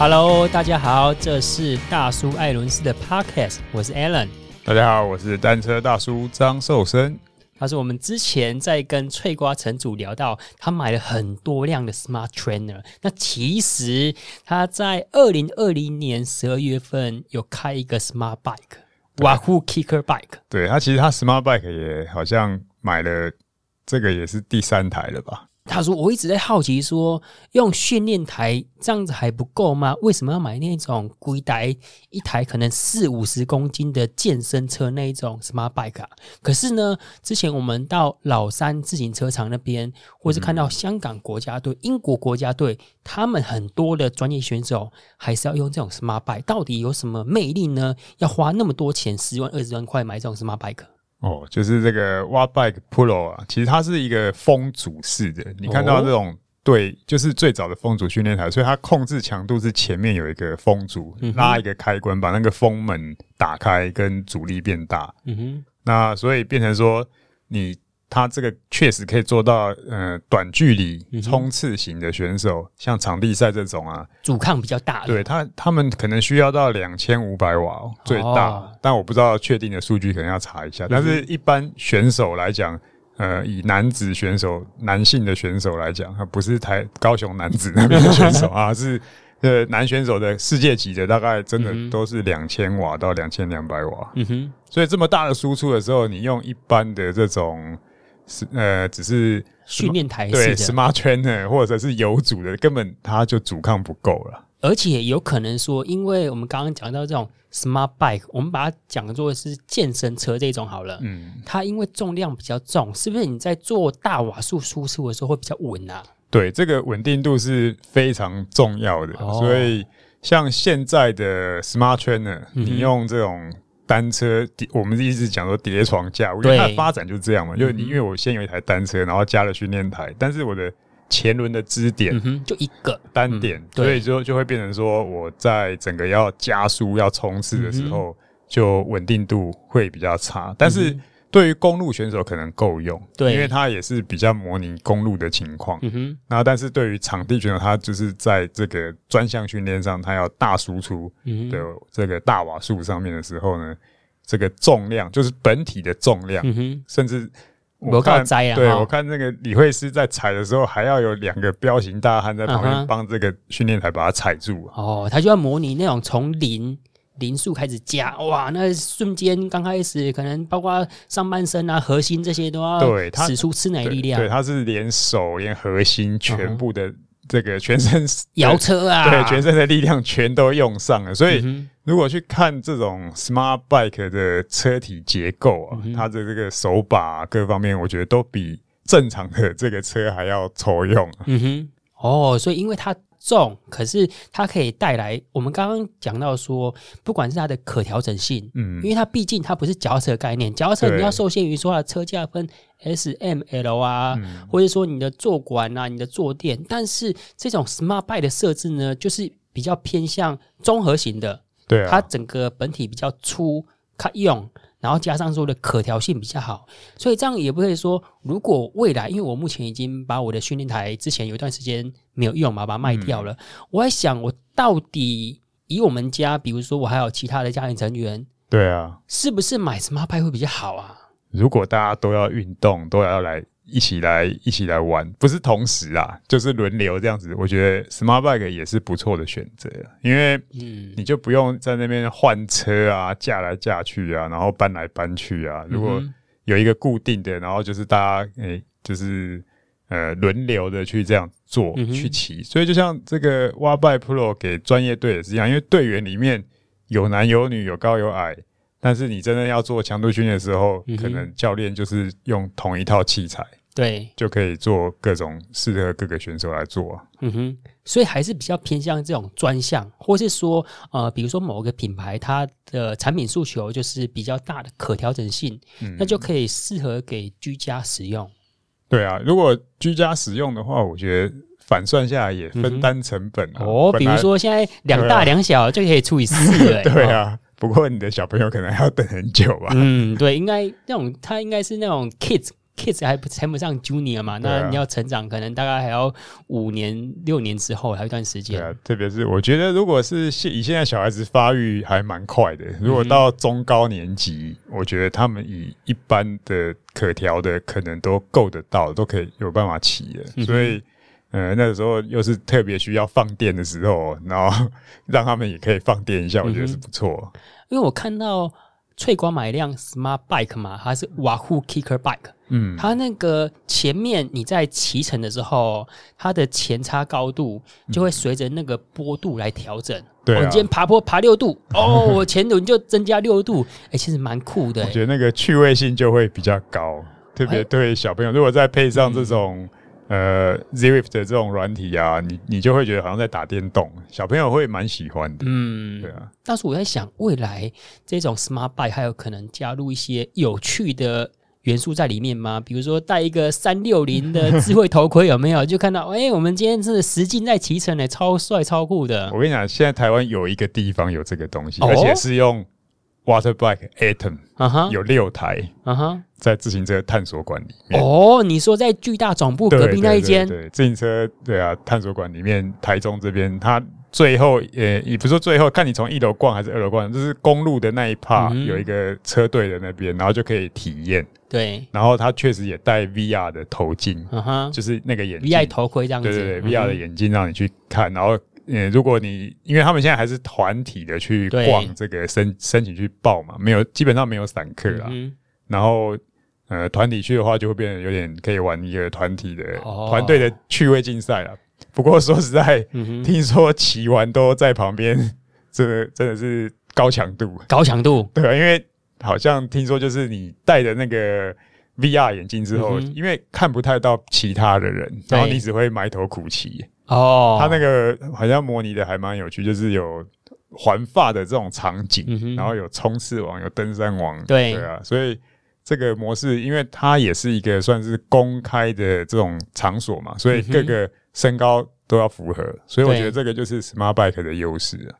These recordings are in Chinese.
Hello，大家好，这是大叔艾伦斯的 Podcast，我是 Alan。大家好，我是单车大叔张寿生。他是我们之前在跟翠瓜城主聊到，他买了很多辆的 Smart Trainer。那其实他在二零二零年十二月份有开一个 Smart Bike，Wahoo Kicker Bike。对，他其实他 Smart Bike 也好像买了，这个也是第三台了吧？他说：“我一直在好奇说，用训练台这样子还不够吗？为什么要买那种贵台一台可能四五十公斤的健身车那一种 Smart Bike？可是呢，之前我们到老山自行车厂那边，或是看到香港国家队、英国国家队，他们很多的专业选手还是要用这种 Smart Bike，到底有什么魅力呢？要花那么多钱，十万二十万块买这种 Smart Bike？” 哦，就是这个 Wattbike Pro 啊，其实它是一个风阻式的。你看到这种、哦、对，就是最早的风阻训练台，所以它控制强度是前面有一个风阻，嗯、拉一个开关，把那个风门打开，跟阻力变大。嗯哼，那所以变成说你。他这个确实可以做到，呃，短距离冲刺型的选手，嗯、像场地赛这种啊，阻抗比较大的。对他，他们可能需要到两千五百瓦最大，哦、但我不知道确定的数据，可能要查一下。但是一般选手来讲，呃，以男子选手、男性的选手来讲，他不是台高雄男子那边的选手啊，是呃男选手的世界级的，大概真的都是两千瓦到两千两百瓦。嗯哼，所以这么大的输出的时候，你用一般的这种。是呃，只是训练台对 Smart Trainer 或者是有阻的，根本它就阻抗不够了。而且有可能说，因为我们刚刚讲到这种 Smart Bike，我们把它讲作是健身车这种好了。嗯，它因为重量比较重，是不是你在做大瓦数输出的时候会比较稳啊？对，这个稳定度是非常重要的。哦、所以像现在的 Smart Trainer，你用这种。嗯单车，我们一直讲说叠床架，我觉得它的发展就是这样嘛。对就是你因为我先有一台单车，然后加了训练台，但是我的前轮的支点就一个。单点，嗯、所以就就会变成说我在整个要加速要冲刺的时候，就稳定度会比较差。但是对于公路选手可能够用，对，因为它也是比较模拟公路的情况。嗯哼。然后，但是对于场地选手，他就是在这个专项训练上，他要大输出的这个大瓦数上面的时候呢，这个重量就是本体的重量，嗯哼。甚至我看，对，我看那个李慧诗在踩的时候，还要有两个彪形大汉在旁边帮这个训练台把它踩住。哦，他就要模拟那种从零。零速开始加，哇！那瞬间刚开始，可能包括上半身啊、核心这些都要对使出吃奶力量。对，他是连手、连核心全部的这个全身 摇车啊，对，全身的力量全都用上了。所以，如果去看这种 Smart Bike 的车体结构啊，它的这个手把各方面，我觉得都比正常的这个车还要抽用。嗯哼，哦，所以因为它。重，可是它可以带来我们刚刚讲到说，不管是它的可调整性，嗯，因为它毕竟它不是脚踏车概念，脚踏车你要受限于说它的车架分 S、M、L 啊，嗯、或者说你的坐管啊、你的坐垫，但是这种 Smart Bike 的设置呢，就是比较偏向综合型的，对、啊，它整个本体比较粗，它用。然后加上说的可调性比较好，所以这样也不会说，如果未来，因为我目前已经把我的训练台之前有一段时间没有用嘛，把它卖掉了。嗯、我在想，我到底以我们家，比如说我还有其他的家庭成员，对啊，是不是买 Smart Bike 会比较好啊？如果大家都要运动，都要来。一起来，一起来玩，不是同时啊，就是轮流这样子。我觉得 Smart Bike 也是不错的选择，因为你就不用在那边换车啊，架来架去啊，然后搬来搬去啊。如果有一个固定的，然后就是大家诶、欸，就是呃轮流的去这样做去骑。所以就像这个 Wattbike Pro 给专业队也是一样，因为队员里面有男有女，有高有矮。但是你真的要做强度训练的时候，可能教练就是用同一套器材。对，就可以做各种适合各个选手来做啊。嗯哼，所以还是比较偏向这种专项，或是说，呃，比如说某个品牌它的产品诉求就是比较大的可调整性，嗯、那就可以适合给居家使用。对啊，如果居家使用的话，我觉得反算下来也分担成本、啊嗯、哦。比如说现在两大两小就可以除以四了。对啊，不过你的小朋友可能还要等很久吧？嗯，对，应该那种它应该是那种 kids。Kids 还不称不上 junior 嘛，那你要成长，可能大概还要五年六年之后，还有一段时间。对啊，特别是我觉得，如果是现以现在小孩子发育还蛮快的，如果到中高年级，嗯、我觉得他们以一般的可调的可能都够得到，都可以有办法骑的。嗯、所以，呃，那个时候又是特别需要放电的时候，然后让他们也可以放电一下，我觉得是不错、嗯。因为我看到。翠光买一辆 Smart Bike 嘛，它是 Wahoo Kicker Bike。嗯，它那个前面你在骑乘的时候，它的前叉高度就会随着那个坡度来调整。对、啊，我、哦、今天爬坡爬六度，哦，我前轮就增加六度。哎、欸，其实蛮酷的。我觉得那个趣味性就会比较高，特别对小朋友，如果再配上这种。呃，Zwift 的这种软体啊，你你就会觉得好像在打电动，小朋友会蛮喜欢的。嗯，对啊。但是我在想，未来这种 Smart Bike 还有可能加入一些有趣的元素在里面吗？比如说戴一个三六零的 智慧头盔，有没有？就看到，哎、欸，我们今天是实境在骑乘的，超帅超酷的。我跟你讲，现在台湾有一个地方有这个东西，哦、而且是用。Water Bike Atom，啊哈，有六台，啊哈，在自行车探索馆里面。哦，你说在巨大总部隔壁那一间？对，自行车，对啊，探索馆里面，台中这边，它最后，呃，也不是说最后，看你从一楼逛还是二楼逛，就是公路的那一 part、嗯、有一个车队的那边，然后就可以体验。对，然后他确实也戴 VR 的头镜，就是那个眼镜，VR 头盔这样子，对对对，VR 的眼镜让你去看，然后。嗯，如果你因为他们现在还是团体的去逛这个申申请去报嘛，没有基本上没有散客啊。嗯、然后呃，团体去的话就会变得有点可以玩一个团体的团队、哦、的趣味竞赛了。不过说实在，嗯、听说骑完都在旁边，这个真的是高强度，高强度对啊，因为好像听说就是你戴着那个 VR 眼镜之后，嗯、因为看不太到其他的人，然后你只会埋头苦骑。哦，他那个好像模拟的还蛮有趣，就是有环发的这种场景，嗯、然后有冲刺王，有登山王，对对啊，所以这个模式，因为它也是一个算是公开的这种场所嘛，所以各个身高都要符合，嗯、所以我觉得这个就是 Smart Bike 的优势啊。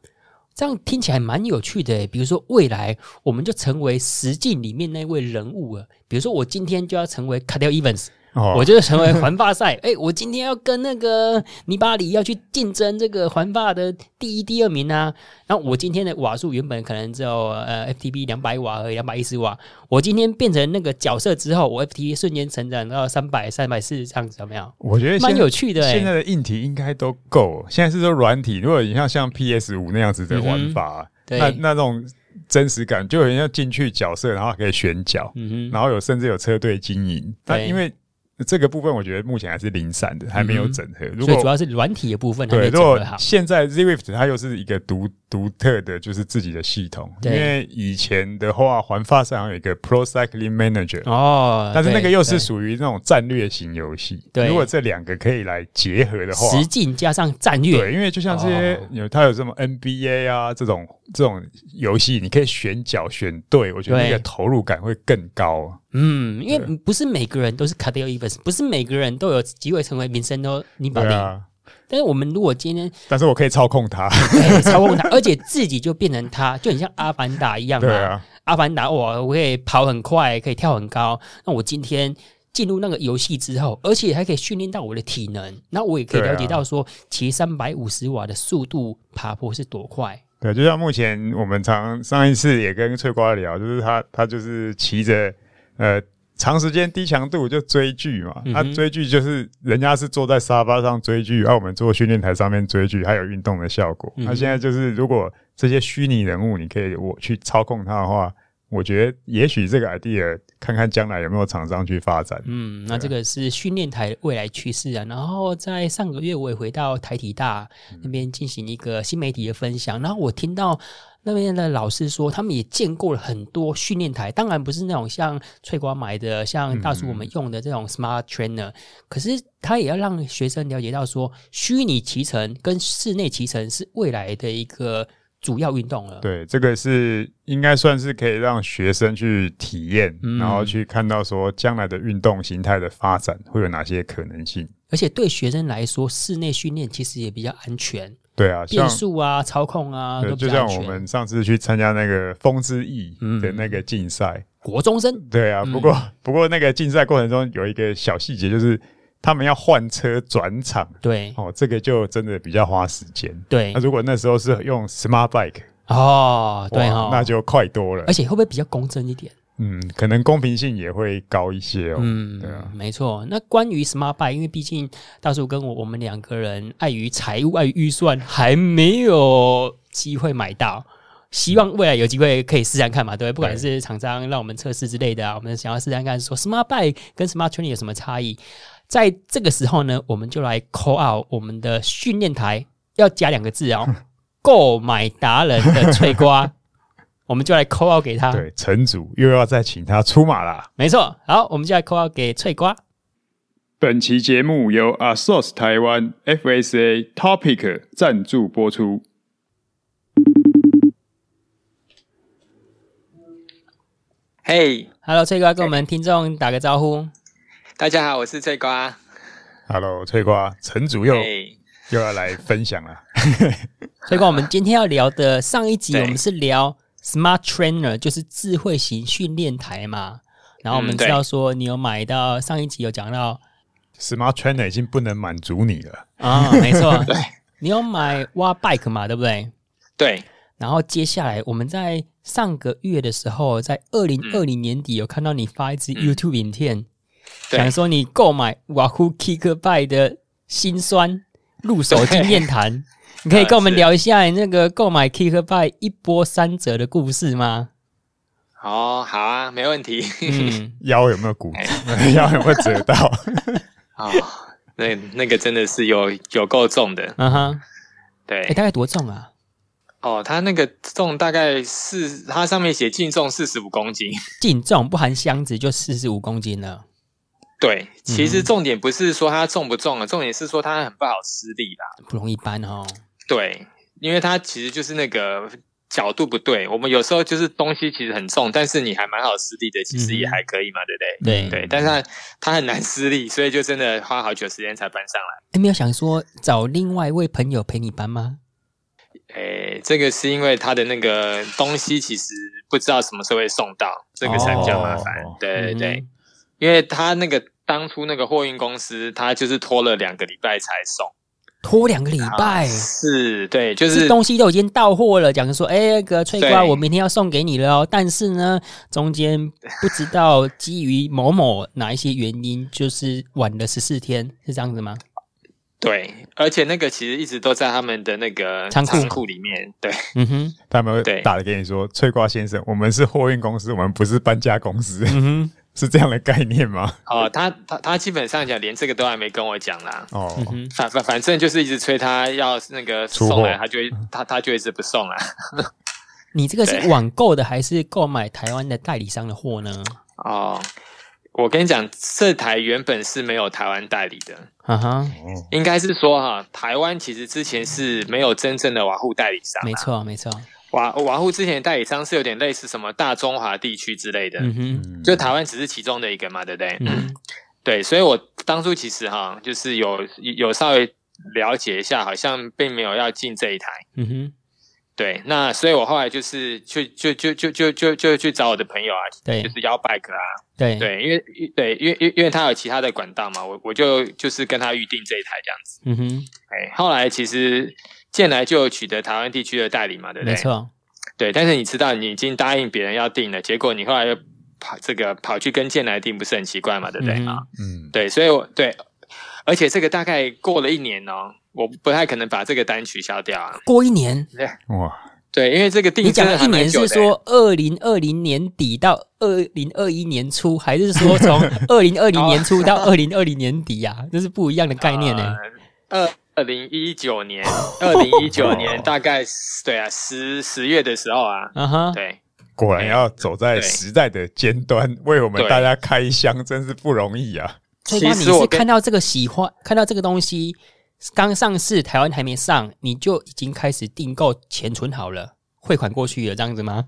这样听起来蛮有趣的，比如说未来我们就成为实境里面那位人物了，比如说我今天就要成为 Cadel Evans。哦、我就是成为环法赛，哎、欸，我今天要跟那个尼巴里要去竞争这个环法的第一、第二名啊。然后我今天的瓦数原本可能只有呃 FTP 两百瓦和两百一十瓦，我今天变成那个角色之后，我 FTP 瞬间成长到三百、三百四这样子，有没有？我觉得蛮有趣的、欸。现在的硬体应该都够，现在是说软体。如果你像像 PS 五那样子的玩法，嗯、那那种真实感就很像进去角色，然后可以选角，然后有甚至有车队经营。但因为这个部分我觉得目前还是零散的，还没有整合。如果所以主要是软体的部分还没整合好。现在 Zwift 它又是一个独独特的，就是自己的系统。因为以前的话，环法上有一个 Pro Cycling Manager 哦，但是那个又是属于那种战略型游戏。对，如果这两个可以来结合的话，实境加上战略，对，因为就像这些有它有什么 NBA 啊这种这种游戏，你可以选角选队，我觉得那个投入感会更高。嗯，因为不是每个人都是 Cadel Evans，不是每个人都有机会成为民生都尼巴利。啊、但是我们如果今天，但是我可以操控它，操控它，而且自己就变成它，就很像阿凡达一样嘛。对啊，阿凡达我，我可以跑很快，可以跳很高。那我今天进入那个游戏之后，而且还可以训练到我的体能，那我也可以了解到说，骑三百五十瓦的速度爬坡是多快。对，就像目前我们常上一次也跟翠瓜聊，就是他他就是骑着。呃，长时间低强度就追剧嘛，他、嗯啊、追剧就是人家是坐在沙发上追剧，而、啊、我们坐训练台上面追剧，还有运动的效果。那、嗯啊、现在就是，如果这些虚拟人物你可以我去操控它的话，我觉得也许这个 idea 看看将来有没有厂商去发展。嗯，那这个是训练台未来趋势啊。然后在上个月我也回到台体大那边进行一个新媒体的分享，然后我听到。那边的老师说，他们也见过了很多训练台，当然不是那种像翠瓜买的，像大叔我们用的这种 Smart Trainer，嗯、可是他也要让学生了解到说，虚拟骑乘跟室内骑乘是未来的一个主要运动了。对，这个是应该算是可以让学生去体验，嗯、然后去看到说将来的运动形态的发展会有哪些可能性。而且对学生来说，室内训练其实也比较安全。对啊，变速啊、操控啊，对，就像我们上次去参加那个风之翼的那个竞赛，嗯、国中生。对啊，不过、嗯、不过那个竞赛过程中有一个小细节，就是他们要换车转场。对，哦，这个就真的比较花时间。对，那如果那时候是用 Smart Bike，哦，对哦，那就快多了，而且会不会比较公正一点？嗯，可能公平性也会高一些哦。嗯，对啊，没错。那关于 Smart Bike，因为毕竟大叔跟我我们两个人碍于财务、碍于预算，还没有机会买到。希望未来有机会可以试试看嘛，对不对？不管是厂商让我们测试之类的啊，我们想要试试看，说 Smart Bike 跟 Smart Training 有什么差异。在这个时候呢，我们就来 call out 我们的训练台，要加两个字哦，购买达人的翠瓜。我们就来 call out 给他，对，城主又要再请他出马啦。没错，好，我们就来 call out 给翠瓜。本期节目由 ASOS 台湾 FSA Topic 赞助播出。嘿，Hello，翠瓜，跟我们听众打个招呼。大家好，我是翠瓜。Hello，翠瓜，城主又、hey. 又要来分享了。翠瓜，我们今天要聊的上一集，我们是聊。Smart Trainer 就是智慧型训练台嘛，然后我们知道说你有买到上一集有讲到 Smart Trainer 已经不能满足你了啊，没错，对，你有买 WA Bike 嘛，对不对？对，然后接下来我们在上个月的时候，在二零二零年底有看到你发一支 YouTube 影片，想说你购买 Wahoo Kick Bike 的辛酸入手经验谈。你可以跟我们聊一下你那个购买 Kick Bike 一波三折的故事吗？哦，好啊，没问题。嗯，腰有没有骨折？腰有没有折到？哦，那那个真的是有有够重的。嗯哼，对，欸，大概多重啊？哦，它那个重大概四它上面写净重四十五公斤，净重不含箱子就四十五公斤了。对，其实重点不是说它重不重啊，重点是说它很不好施力啦，不容易搬哦。对，因为它其实就是那个角度不对。我们有时候就是东西其实很重，但是你还蛮好施力的，其实也还可以嘛，嗯、对不对？对对，但是它，它很难施力，所以就真的花好久时间才搬上来。你没有想说找另外一位朋友陪你搬吗？诶，这个是因为他的那个东西其实不知道什么时候会送到，这个才比较麻烦。哦、对对对、嗯，因为他那个当初那个货运公司，他就是拖了两个礼拜才送。拖两个礼拜，是对，就是，是东西都已经到货了，讲说，哎、欸，那个脆瓜，我明天要送给你了哦。但是呢，中间不知道基于某某哪一些原因，就是晚了十四天，是这样子吗？对，而且那个其实一直都在他们的那个仓库里面。对，嗯哼，他们会打的给你说，翠瓜先生，我们是货运公司，我们不是搬家公司。嗯哼。是这样的概念吗？哦，他他他基本上讲连这个都还没跟我讲啦。哦，反反反正就是一直催他要那个送来，他就他他就一直不送啊。你这个是网购的还是购买台湾的代理商的货呢？哦，我跟你讲，这台原本是没有台湾代理的。哈哈，应该是说哈，台湾其实之前是没有真正的瓦户代理商。没错，没错。瓦瓦护之前的代理商是有点类似什么大中华地区之类的，嗯哼，就台湾只是其中的一个嘛，对不对？嗯，对，所以我当初其实哈，就是有有稍微了解一下，好像并没有要进这一台，嗯哼，对，那所以我后来就是去就就就就就就去找我的朋友啊，对，就是 YOW Bike 啊，对。对，因为对，因为因为因为他有其他的管道嘛，我我就就是跟他预定这一台这样子，嗯哼，哎，后来其实。进来就有取得台湾地区的代理嘛，对不对？没错，对。但是你知道，你已经答应别人要订了，结果你后来又跑这个跑去跟建来订，不是很奇怪嘛，对不对啊？嗯，对。所以我，对，而且这个大概过了一年哦，我不太可能把这个单取消掉啊。过一年，对，哇，对，因为这个订，你讲的一年是说二零二零年底到二零二一年初，还是说从 二零二零年初到二零二零年底呀、啊？这是不一样的概念呢、欸。二、呃。二零一九年，二零一九年大概对啊，十十月的时候啊，嗯哼，对，果然要走在时代的尖端，为我们大家开箱，真是不容易啊。其实你是看到这个喜欢，看到这个东西刚上市，台湾还没上，你就已经开始订购，钱存好了，汇款过去了，这样子吗？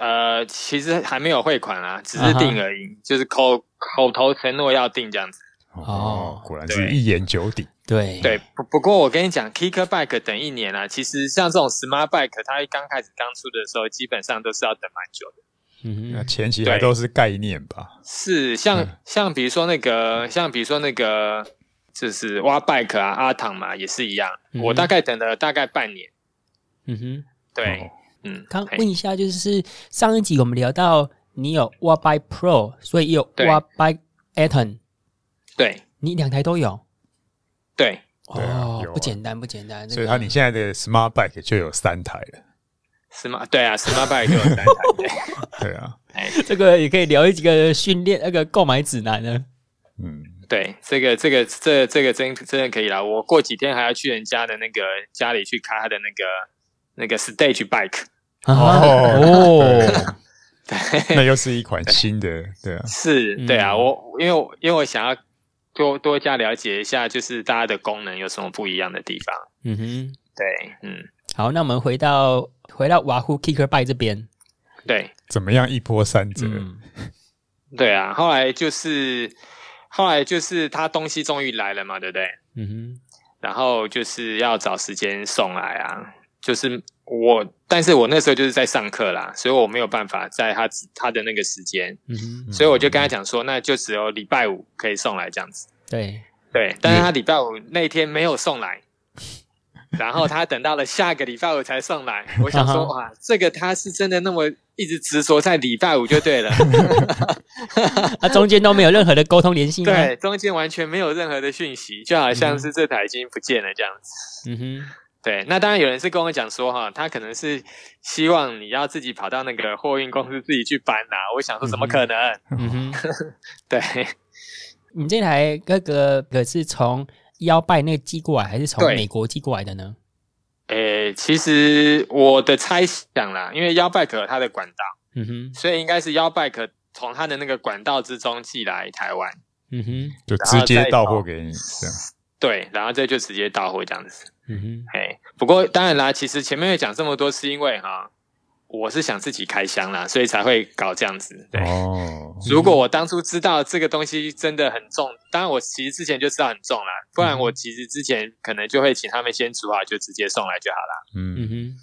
呃，其实还没有汇款啊，只是订而已，uh -huh. 就是口口头承诺要订这样子。哦，果然是一言九鼎。对对，不不过我跟你讲，Kicker Bike 等一年啊，其实像这种 Smart Bike，它刚开始刚出的时候，基本上都是要等蛮久的。嗯，那前期还都是概念吧？是，像、嗯、像比如说那个，像比如说那个，就是挖 Bike 啊，阿唐嘛，也是一样。嗯、我大概等了大概半年。嗯哼，对，哦、嗯。刚问一下，就是上一集我们聊到你有挖 Bike Pro，所以也有挖 Bike Aton。对，你两台都有。对，哦，不简单，不简单。所以，他你现在的 Smart Bike 就有三台了。Smart 对啊，Smart Bike 就有三台。对啊，这个也可以聊一几个训练那个购买指南呢。嗯，对，这个这个这这个真真的可以啦。我过几天还要去人家的那个家里去开他的那个那个 Stage Bike。哦，对，那又是一款新的，对啊，是，对啊，我因为因为我想要。多多加了解一下，就是大家的功能有什么不一样的地方。嗯哼，对，嗯，好，那我们回到回到瓦呼 Kicker Bike 这边，对，怎么样一波三折？嗯、对啊，后来就是后来就是他东西终于来了嘛，对不对？嗯哼，然后就是要找时间送来啊，就是。我，但是我那时候就是在上课啦，所以我没有办法在他他的那个时间，嗯哼，所以我就跟他讲说，那就只有礼拜五可以送来这样子。对对，但是他礼拜五那天没有送来，然后他等到了下个礼拜五才送来。我想说，哇，这个他是真的那么一直执着在礼拜五就对了，他中间都没有任何的沟通联系，对，中间完全没有任何的讯息，就好像是这台已经不见了这样子。嗯哼。对，那当然有人是跟我讲说哈，他可能是希望你要自己跑到那个货运公司自己去搬呐、啊。我想说，怎么可能？嗯哼，对，你这台哥哥可是从腰拜那寄过来，还是从美国寄过来的呢？诶，其实我的猜想啦，因为腰拜可它的管道，嗯哼，所以应该是腰拜可从它的那个管道之中寄来台湾，嗯哼，就直接到货给你这样。对，然后这就直接到货这样子。嗯哼，嘿，不过当然啦，其实前面会讲这么多，是因为哈，我是想自己开箱啦，所以才会搞这样子。对，哦，如果我当初知道这个东西真的很重，当然我其实之前就知道很重啦，不然我其实之前可能就会请他们先煮好，就直接送来就好啦。嗯哼，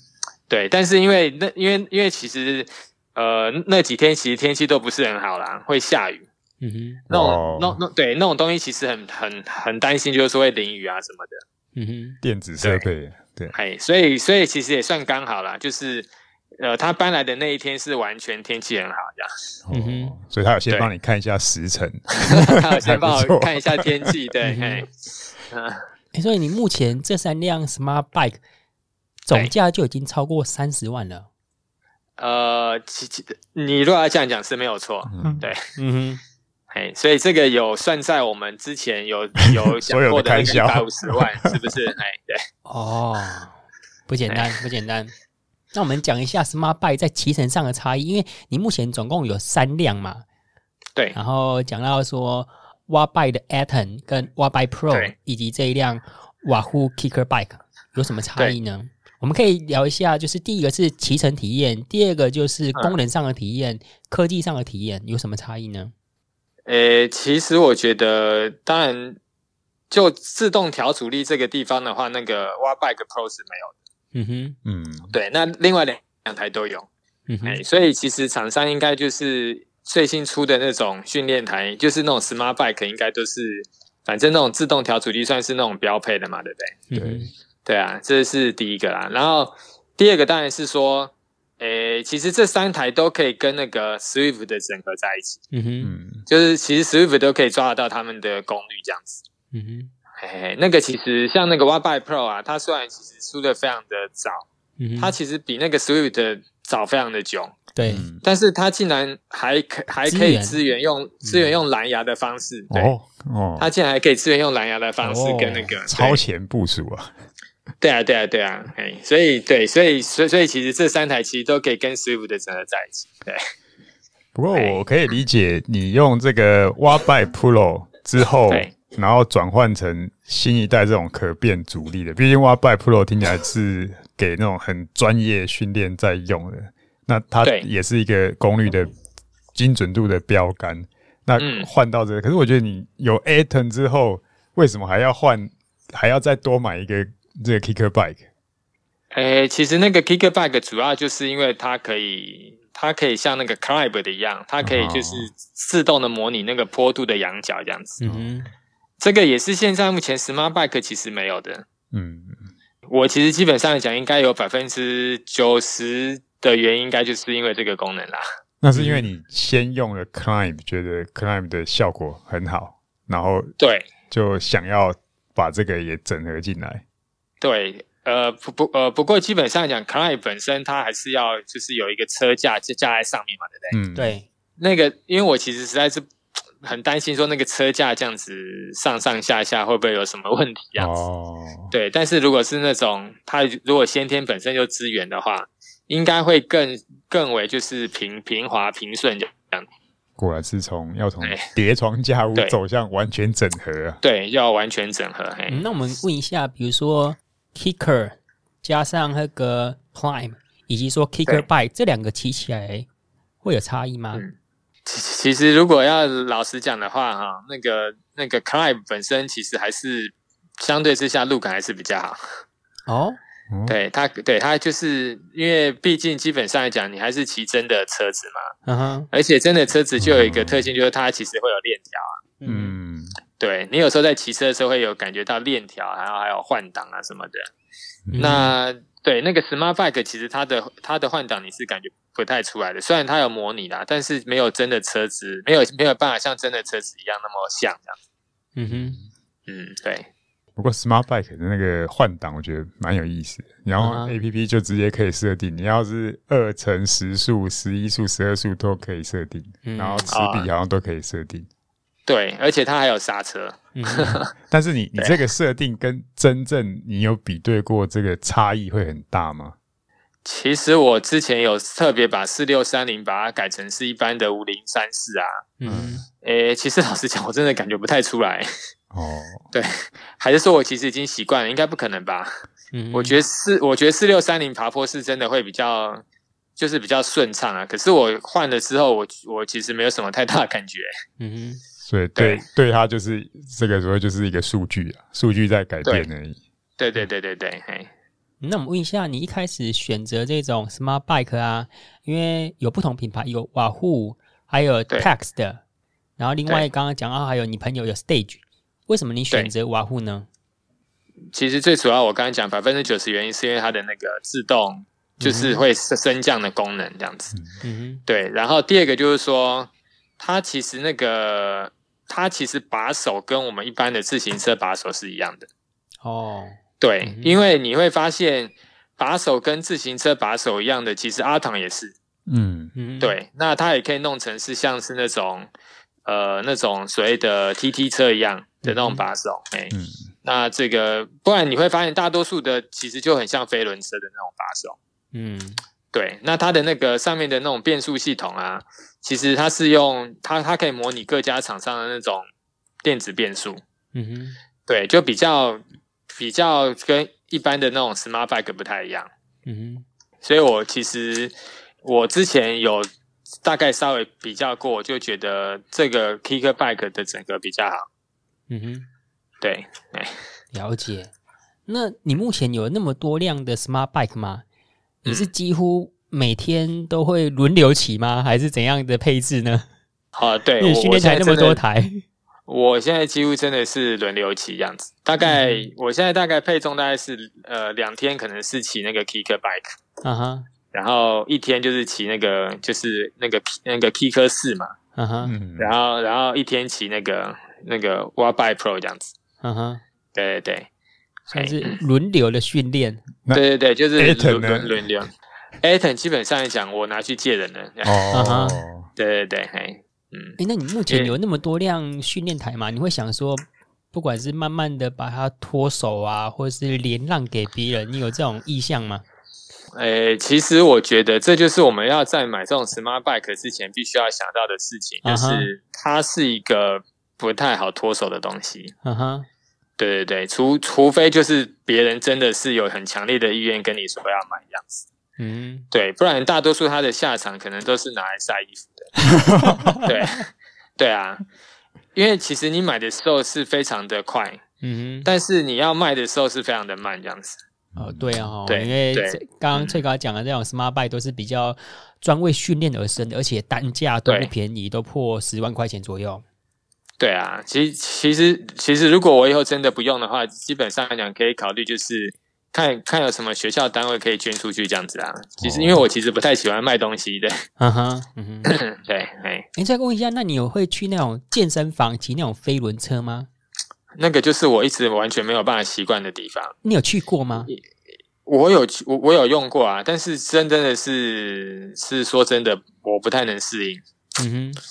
对，但是因为那因为因为其实呃那几天其实天气都不是很好啦，会下雨。嗯哼，那种那那对那种东西其实很很很担心，就是说会淋雨啊什么的。嗯哼，电子设备对，哎，所以所以其实也算刚好啦，就是呃，他搬来的那一天是完全天气很好这样，嗯哼，所以他有先帮你看一下时辰，他有先帮我看一下天气，对，哎，嗯，所以你目前这三辆 Smart Bike 总价就已经超过三十万了，呃，其其你如果要这样讲是没有错，嗯，对，嗯哼。哎，所以这个有算在我们之前有有 讲过的那个一百五十万，是不是？哎，对，哦，不简单，不简单。那我们讲一下 Smart Bike 在骑乘上的差异，因为你目前总共有三辆嘛，对。然后讲到说 Watt Bike 的 Aton 跟 Watt Bike Pro 以及这一辆 Wahoo Kicker Bike 有什么差异呢？我们可以聊一下，就是第一个是骑乘体验，第二个就是功能上的体验、嗯、科技上的体验有什么差异呢？诶，其实我觉得，当然，就自动调阻力这个地方的话，那个 Watt Bike Pro 是没有的。嗯哼，嗯，对，那另外两两台都有。嗯哼，所以其实厂商应该就是最新出的那种训练台，就是那种 Smart Bike，应该都是，反正那种自动调阻力算是那种标配的嘛，对不对？对，对啊，这是第一个啦。然后第二个当然是说。诶，其实这三台都可以跟那个 Swift 的整合在一起。嗯哼，就是其实 Swift 都可以抓得到他们的功率这样子。嗯哼，嘿嘿，那个其实像那个 Bike Pro 啊，它虽然其实出的非常的早，嗯，它其实比那个 Swift 早非常的久。对，但是它竟然还可还可以支援用支援用蓝牙的方式。对哦哦，它竟然还可以支援用蓝牙的方式跟那个超前部署啊。对啊，对啊，对啊，哎，所以对，所以所以所以其实这三台其实都可以跟 Swift 的整合在一起。对，不过我可以理解你用这个 Bike Pro 之后，然后转换成新一代这种可变阻力的。毕竟 Bike Pro 听起来是给那种很专业训练在用的，那它也是一个功率的精准度的标杆。那换到这个，可是我觉得你有 Aton 之后，为什么还要换？还要再多买一个这个 Kicker Bike？诶、欸，其实那个 Kicker Bike 主要就是因为它可以，它可以像那个 Climb 的一样，它可以就是自动的模拟那个坡度的仰角这样子。嗯，这个也是现在目前 Smart Bike 其实没有的。嗯，我其实基本上讲，应该有百分之九十的原因，应该就是因为这个功能啦。那是因为你先用了 Climb，觉得 Climb 的效果很好，然后对，就想要把这个也整合进来。对。呃不不呃不过基本上讲，Climb 本身它还是要就是有一个车架就架在上面嘛，对不对？嗯，对。那个因为我其实实在是很担心说那个车架这样子上上下下会不会有什么问题这样子。哦。对，但是如果是那种它如果先天本身就支援的话，应该会更更为就是平平滑平顺这样。果然是从要从叠床架屋走向完全整合啊。对，要完全整合。嗯，那我们问一下，比如说。Kicker 加上那个 Climb，以及说 Kicker Bike 这两个骑起来会有差异吗？嗯，其其实如果要老实讲的话，哈，那个那个 Climb 本身其实还是相对之下路感还是比较好。哦，对它，对它就是因为毕竟基本上来讲，你还是骑真的车子嘛。嗯哼。而且真的车子就有一个特性，就是它其实会有链条啊。嗯。对，你有时候在骑车的时候会有感觉到链条，然后还有换挡啊什么的。嗯、那对那个 Smart Bike，其实它的它的换挡你是感觉不太出来的。虽然它有模拟啦，但是没有真的车子，没有没有办法像真的车子一样那么像这样。嗯哼，嗯，对。不过 Smart Bike 的那个换挡，我觉得蛮有意思的。然后 A P P 就直接可以设定，你要是二乘十速、十一速、十二速都可以设定，嗯、然后齿比好像都可以设定。对，而且它还有刹车。嗯、但是你你这个设定跟真正你有比对过，这个差异会很大吗？其实我之前有特别把四六三零把它改成是一般的五零三四啊。嗯，诶，其实老实讲，我真的感觉不太出来。哦，对，还是说我其实已经习惯了？应该不可能吧？嗯，我觉得四，我觉得四六三零爬坡是真的会比较，就是比较顺畅啊。可是我换了之后，我我其实没有什么太大的感觉。嗯。所以对对，它就是这个时候就是一个数据啊，数据在改变而已。对对对对对，嘿。那我们问一下，你一开始选择这种 Smart Bike 啊，因为有不同品牌，有瓦户，还有 Tacx 的，然后另外刚刚讲到还有你朋友有 Stage，为什么你选择瓦户呢？其实最主要我刚刚讲百分之九十原因是因为它的那个自动就是会升降的功能这样子。嗯哼。对，然后第二个就是说，它其实那个。它其实把手跟我们一般的自行车把手是一样的哦，对，嗯、因为你会发现把手跟自行车把手一样的，其实阿唐也是，嗯。嗯，对，那它也可以弄成是像是那种呃那种所谓的 TT 车一样的那种把手，哎、嗯，那这个不然你会发现大多数的其实就很像飞轮车的那种把手，嗯。对，那它的那个上面的那种变速系统啊，其实它是用它，它可以模拟各家厂商的那种电子变速。嗯哼，对，就比较比较跟一般的那种 Smart Bike 不太一样。嗯哼，所以我其实我之前有大概稍微比较过，就觉得这个 Kicker Bike 的整个比较好。嗯哼，对，哎，了解。那你目前有那么多辆的 Smart Bike 吗？你是几乎每天都会轮流骑吗？还是怎样的配置呢？啊，对，你训练台那么多台，我现在几乎真的是轮流骑这样子。大概、嗯、我现在大概配重大概是呃两天可能是骑那个 Kicker Bike，啊哈，然后一天就是骑那个就是那个那个 Kicker 四嘛，嗯。哼，然后然后一天骑那个那个 Watt Bike Pro 这样子，嗯哼，对对对。还是轮流的训练，对对对，就是轮轮流。Aton 基本上来讲，我拿去借人了。哦，对对对，嘿，嗯，哎，那你目前有那么多辆训练台嘛？你会想说，不管是慢慢的把它脱手啊，或者是连让给别人，你有这种意向吗？哎，其实我觉得这就是我们要在买这种 Smart Bike 之前必须要想到的事情，就是它是一个不太好脱手的东西。嗯哼。对对对，除除非就是别人真的是有很强烈的意愿跟你说要买这样子，嗯，对，不然大多数他的下场可能都是拿来晒衣服的。对对啊，因为其实你买的时候是非常的快，嗯哼，但是你要卖的时候是非常的慢，这样子。哦，对啊，对，因为刚刚翠高讲的这种 Smart Bike 都是比较专为训练而生的，而且单价都不便宜，都破十万块钱左右。对啊，其实其实其实如果我以后真的不用的话，基本上来讲可以考虑就是看看有什么学校单位可以捐出去这样子啊。其实因为我其实不太喜欢卖东西的。嗯哼，对，哎，你再问一下，那你有会去那种健身房骑那种飞轮车吗？那个就是我一直完全没有办法习惯的地方。你有去过吗？我有我我有用过啊，但是真真的是是说真的，我不太能适应。嗯哼，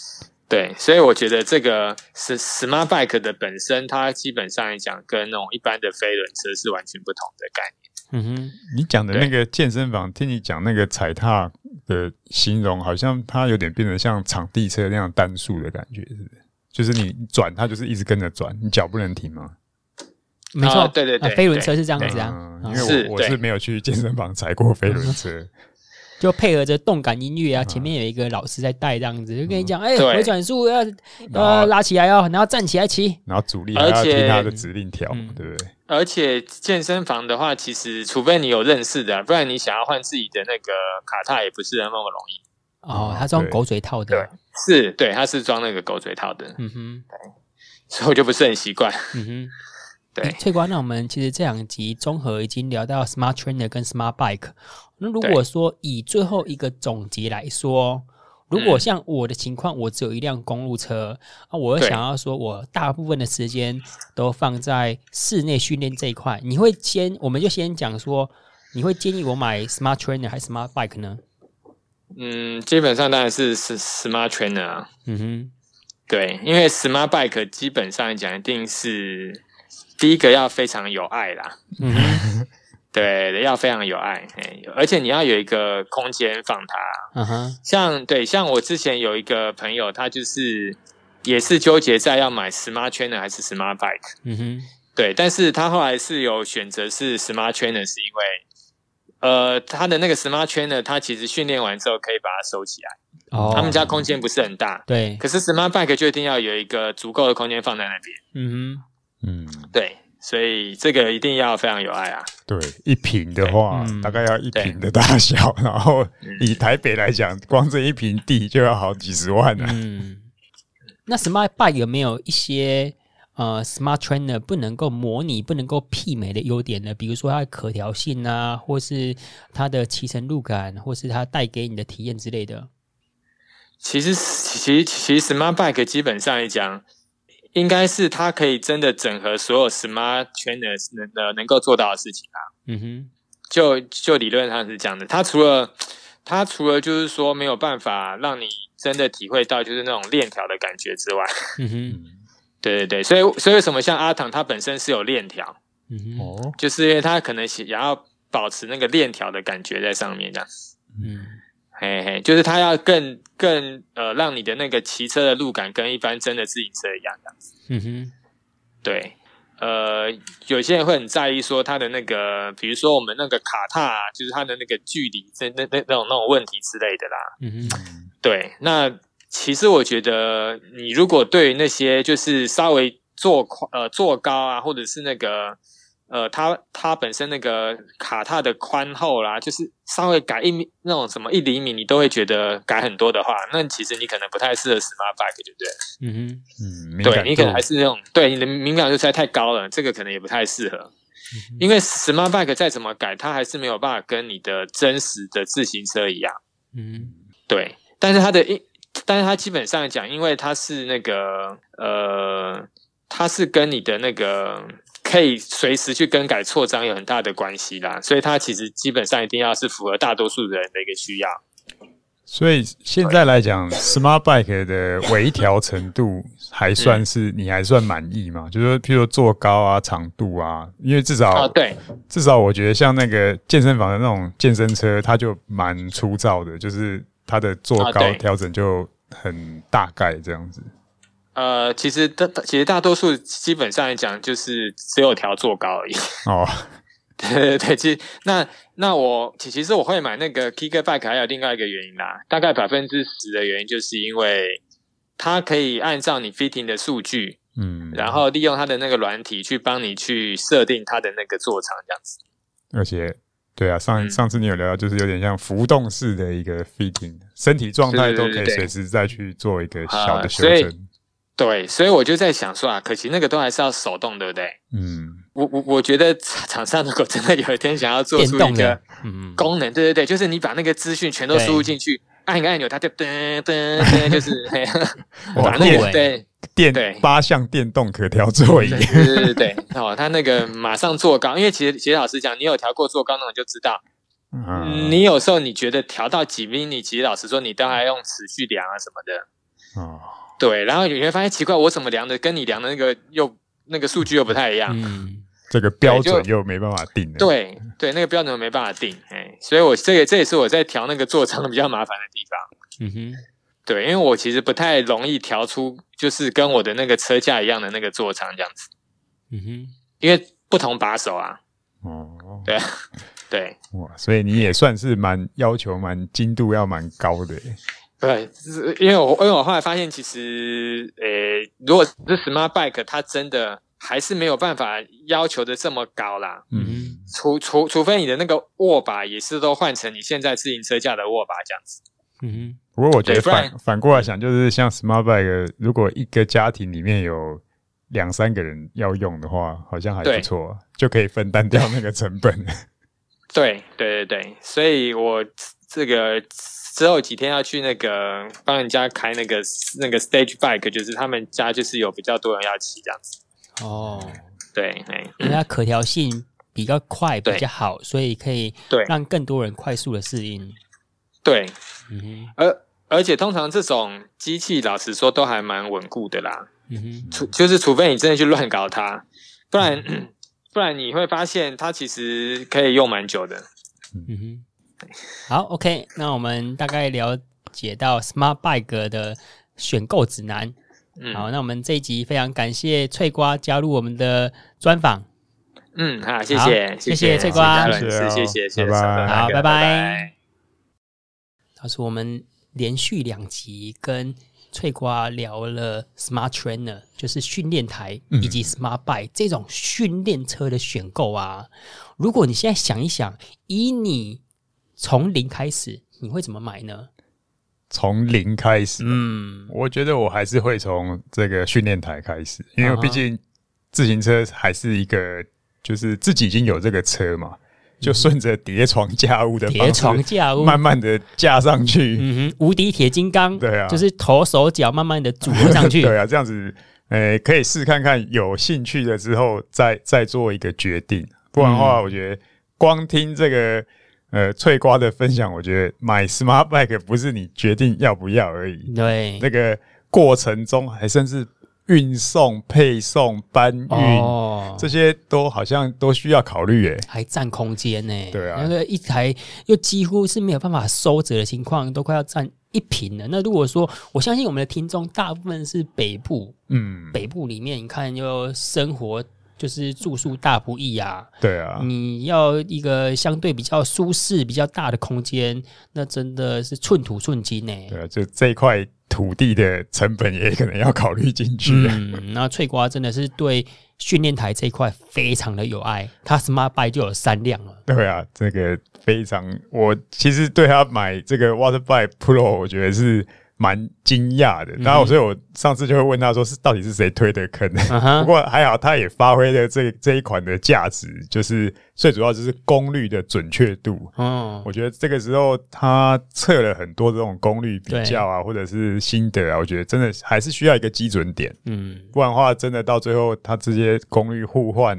对，所以我觉得这个是 Smart Bike 的本身，它基本上来讲，跟那种一般的飞轮车是完全不同的概念。嗯哼，你讲的那个健身房，听你讲那个踩踏的形容，好像它有点变得像场地车那样单数的感觉，是不是？就是你转，它就是一直跟着转，你脚不能停吗？没错，对对对，飞轮车是这样子啊。因为我我是没有去健身房踩过飞轮车，就配合着动感音乐啊，前面有一个老师在带这样子，就跟你讲，哎，回转速要要拉起来哦，然后站起来骑，然后阻力还要听他的指令条，对不对？而且健身房的话，其实除非你有认识的，不然你想要换自己的那个卡踏也不是那么容易。哦，他装狗嘴套的。是对，他是装那个狗嘴套的，嗯哼，对，所以我就不是很习惯，嗯哼，对。翠瓜，那我们其实这两集综合已经聊到 Smart Trainer 跟 Smart Bike。那如果说以最后一个总结来说，如果像我的情况，我只有一辆公路车啊，我想要说我大部分的时间都放在室内训练这一块，你会先，我们就先讲说，你会建议我买 Smart Trainer 还是 Smart Bike 呢？嗯，基本上当然是是 Smart Trainer 啊。嗯哼，对，因为 Smart Bike 基本上讲一定是第一个要非常有爱啦。嗯哼，对，要非常有爱，而且你要有一个空间放它。嗯哼，像对，像我之前有一个朋友，他就是也是纠结在要买 Smart Trainer 还是 Smart Bike。嗯哼，对，但是他后来是有选择是 Smart Trainer，是因为。呃，他的那个 Smart Trainer，他其实训练完之后可以把它收起来。哦，他们家空间不是很大。对。可是 Smart Bike 就一定要有一个足够的空间放在那边。嗯哼，嗯，对，所以这个一定要非常有爱啊。对，一瓶的话，大概要一瓶的大小，然后以台北来讲，光这一瓶地就要好几十万了。嗯，那 Smart Bike 有没有一些？呃，Smart Trainer 不能够模拟、不能够媲美的优点呢？比如说它的可调性啊，或是它的骑乘路感，或是它带给你的体验之类的。其实，其实，其实 Smart Bike 基本上来讲，应该是它可以真的整合所有 Smart Trainer 能呃能够做到的事情啊。嗯哼，就就理论上是这样的。它除了它除了就是说没有办法让你真的体会到就是那种链条的感觉之外，嗯哼。对对对，所以所以为什么像阿唐他本身是有链条，嗯哦，就是因为他可能想要保持那个链条的感觉在上面这样，嗯，嘿嘿，就是他要更更呃让你的那个骑车的路感跟一般真的自行车一样这样子，嗯哼，对，呃，有些人会很在意说他的那个，比如说我们那个卡踏，就是他的那个距离，那那那那种那种问题之类的啦，嗯哼，对，那。其实我觉得，你如果对那些就是稍微坐宽呃坐高啊，或者是那个呃，它它本身那个卡踏的宽厚啦，就是稍微改一米那种什么一厘米，你都会觉得改很多的话，那其实你可能不太适合 Smart Bike，对不对？嗯哼，嗯，对你可能还是那种对你的敏感度实在太高了，这个可能也不太适合，嗯、因为 Smart Bike 再怎么改，它还是没有办法跟你的真实的自行车一样。嗯，对，但是它的一。但是它基本上讲，因为它是那个呃，它是跟你的那个可以随时去更改错章有很大的关系啦，所以它其实基本上一定要是符合大多数人的一个需要。所以现在来讲，Smart Bike 的微调程度还算是你还算满意吗？嗯、就是说，譬如说坐高啊、长度啊，因为至少、哦、对，至少我觉得像那个健身房的那种健身车，它就蛮粗糙的，就是。它的坐高调整就很大概这样子。呃，其实大其实大多数基本上来讲，就是只有调坐高而已。哦，对对对，其实那那我其其实我会买那个 Kick Bike 还有另外一个原因啦，大概百分之十的原因就是因为它可以按照你 fitting 的数据嗯，然后利用它的那个软体去帮你去设定它的那个座舱这样子。而且，对啊，上上次你有聊到，就是有点像浮动式的一个 fitting，身体状态都可以随时再去做一个小的修正。对，所以我就在想说啊，可惜那个都还是要手动，对不对？嗯，我我我觉得厂商如果真的有一天想要做出一个功能，对对对，就是你把那个资讯全都输入进去，按一个按钮，它就噔噔噔，就是 把那个对。电八项电动可调座椅，对对对对，哦，它那个马上坐高，因为其实其实老实讲，你有调过坐高，那种就知道，嗯，你有时候你觉得调到几米，你其实老实说，你都还用尺去量啊什么的，哦。对，然后你会发现奇怪，我怎么量的跟你量的那个又那个数据又不太一样，嗯，这个标准又没办法定。对对，那个标准又没办法定，哎，所以我这个这也是我在调那个座舱比较麻烦的地方。嗯哼，对，因为我其实不太容易调出就是跟我的那个车架一样的那个座舱这样子。嗯哼，因为不同把手啊。哦，对 对。哇，所以你也算是蛮要求蛮精度要蛮高的。对，是因为我因为我后来发现，其实，诶，如果是 Smart Bike，它真的还是没有办法要求的这么高啦。嗯，除除除非你的那个握把也是都换成你现在自行车架的握把这样子。嗯哼，不过我觉得反反过来想，就是像 Smart Bike，如果一个家庭里面有两三个人要用的话，好像还不错，就可以分担掉那个成本。对对对对，所以我这个。之后几天要去那个帮人家开那个那个 stage bike，就是他们家就是有比较多人要骑这样子。哦，对，因为它可调性比较快，比较好，所以可以让更多人快速的适应。对，嗯，而而且通常这种机器，老实说都还蛮稳固的啦。嗯哼，除就是除非你真的去乱搞它，不然、嗯、不然你会发现它其实可以用蛮久的。嗯哼。好，OK，那我们大概了解到 Smart Bike 的选购指南。嗯，好，那我们这一集非常感谢翠瓜加入我们的专访。嗯，好，谢谢，谢谢翠瓜，谢谢，谢谢，谢谢，好，拜拜。他说我们连续两集跟翠瓜聊了 Smart Trainer，就是训练台以及 Smart Bike 这种训练车的选购啊。如果你现在想一想，以你从零开始，你会怎么买呢？从零开始，嗯，我觉得我还是会从这个训练台开始，因为毕竟自行车还是一个，就是自己已经有这个车嘛，就顺着叠床架屋的叠床架屋，慢慢的架上去，嗯哼，无敌铁金刚，对啊，就是头手脚慢慢的组合上去，对啊，这样子，呃，可以试看看，有兴趣了之后再再做一个决定，不然的话，我觉得光听这个。呃，翠瓜的分享，我觉得买 Smart Bike 不是你决定要不要而已，对，那个过程中还甚至运送、配送、搬运，哦、这些都好像都需要考虑诶，还占空间呢。对啊，那个一台又几乎是没有办法收折的情况，都快要占一平了。那如果说，我相信我们的听众大部分是北部，嗯，北部里面你看又生活。就是住宿大不易啊，对啊，你要一个相对比较舒适、比较大的空间，那真的是寸土寸金呢。对啊，就这块土地的成本也可能要考虑进去。嗯，那翠瓜真的是对训练台这一块非常的有爱，他 Smart Bike 就有三辆了。对啊，这个非常，我其实对他买这个 Water Bike Pro，我觉得是。蛮惊讶的，然后所以我上次就会问他说是到底是谁推的坑？不过还好，他也发挥了这这一款的价值，就是最主要就是功率的准确度。嗯，我觉得这个时候他测了很多这种功率比较啊，或者是心得啊，我觉得真的还是需要一个基准点。嗯，不然的话，真的到最后他这些功率互换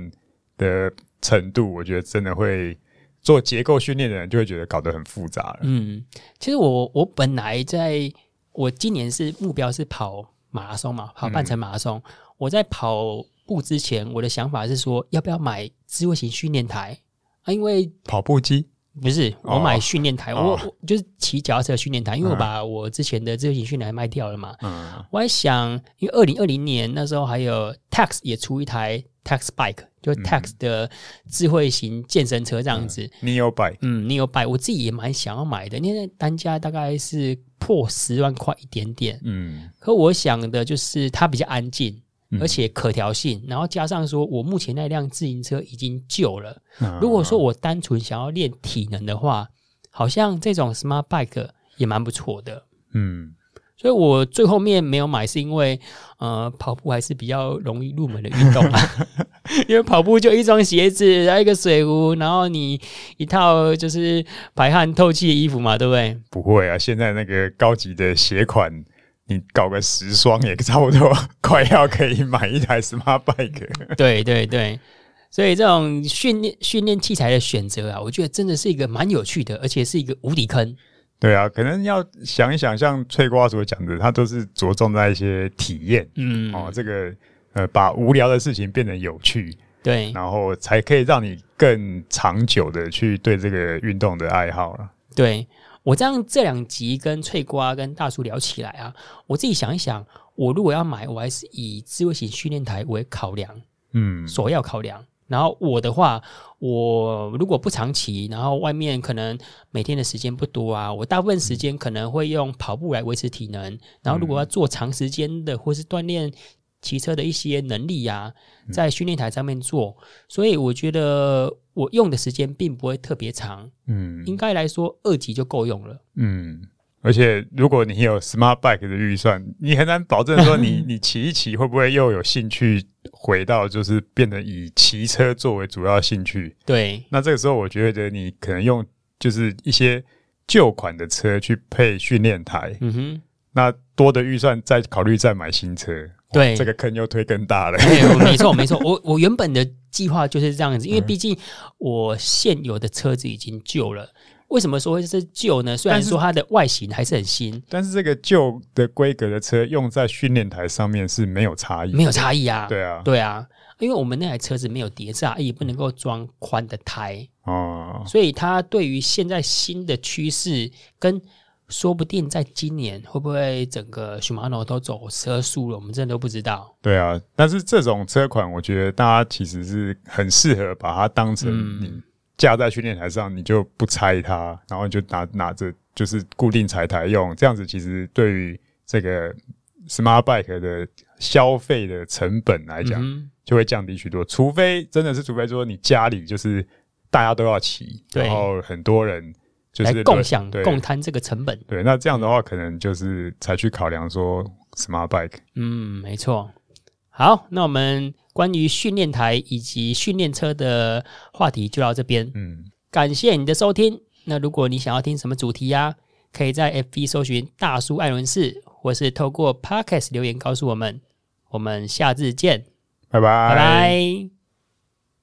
的程度，我觉得真的会做结构训练的人就会觉得搞得很复杂了。嗯，其实我我本来在。我今年是目标是跑马拉松嘛，跑半程马拉松。嗯、我在跑步之前，我的想法是说，要不要买智慧型训练台啊？因为跑步机不是我买训练台，哦、我我就是骑脚踏车训练台，因为我把我之前的智慧型训练台卖掉了嘛。嗯，我还想，因为二零二零年那时候还有 Tacx 也出一台 Tacx Bike。就 Tacx 的智慧型健身车这样子，Neo Bike，嗯，Neo Bike，我自己也蛮想要买的，因为单价大概是破十万块一点点，嗯，可我想的就是它比较安静，而且可调性，然后加上说我目前那辆自行车已经旧了，如果说我单纯想要练体能的话，好像这种 Smart Bike 也蛮不错的。嗯。所以我最后面没有买，是因为呃，跑步还是比较容易入门的运动啊。因为跑步就一双鞋子，然后一个水壶，然后你一套就是排汗透气的衣服嘛，对不对？不会啊，现在那个高级的鞋款，你搞个十双也差不多，快要可以买一台 Smart Bike。对对对，所以这种训练训练器材的选择啊，我觉得真的是一个蛮有趣的，而且是一个无底坑。对啊，可能要想一想，像翠瓜所讲的，他都是着重在一些体验，嗯，哦，这个呃，把无聊的事情变得有趣，对，然后才可以让你更长久的去对这个运动的爱好了。对，我这样这两集跟翠瓜跟大叔聊起来啊，我自己想一想，我如果要买，我还是以智慧型训练台为考量，嗯，首要考量。然后我的话，我如果不长骑，然后外面可能每天的时间不多啊，我大部分时间可能会用跑步来维持体能。然后如果要做长时间的或是锻炼骑车的一些能力呀、啊，在训练台上面做，所以我觉得我用的时间并不会特别长。嗯，应该来说二级就够用了。嗯。而且，如果你有 Smart Bike 的预算，你很难保证说你 你骑一骑会不会又有兴趣回到就是变得以骑车作为主要兴趣。对，那这个时候我觉得你可能用就是一些旧款的车去配训练台，嗯哼，那多的预算再考虑再买新车，对，这个坑又推更大了。没错没错，我我原本的计划就是这样子，因为毕竟我现有的车子已经旧了。为什么说会是旧呢？虽然说它的外形还是很新，但是这个旧的规格的车用在训练台上面是没有差异，没有差异啊。对啊，对啊，因为我们那台车子没有碟刹，也不能够装宽的胎哦，所以它对于现在新的趋势，跟说不定在今年会不会整个 Shimano 都走车速了，我们真的都不知道。对啊，但是这种车款，我觉得大家其实是很适合把它当成你。嗯架在训练台上，你就不拆它，然后就拿拿着，就是固定踩台用。这样子其实对于这个 Smart Bike 的消费的成本来讲，就会降低许多。除非真的是，除非说你家里就是大家都要骑，然后很多人就是共享、共摊这个成本。对，那这样的话，可能就是才去考量说 Smart Bike。嗯，没错。好，那我们。关于训练台以及训练车的话题就到这边。嗯，感谢你的收听。那如果你想要听什么主题呀、啊，可以在 FB 搜寻“大叔艾伦士”，或是透过 Podcast 留言告诉我们。我们下次见，拜拜。拜拜。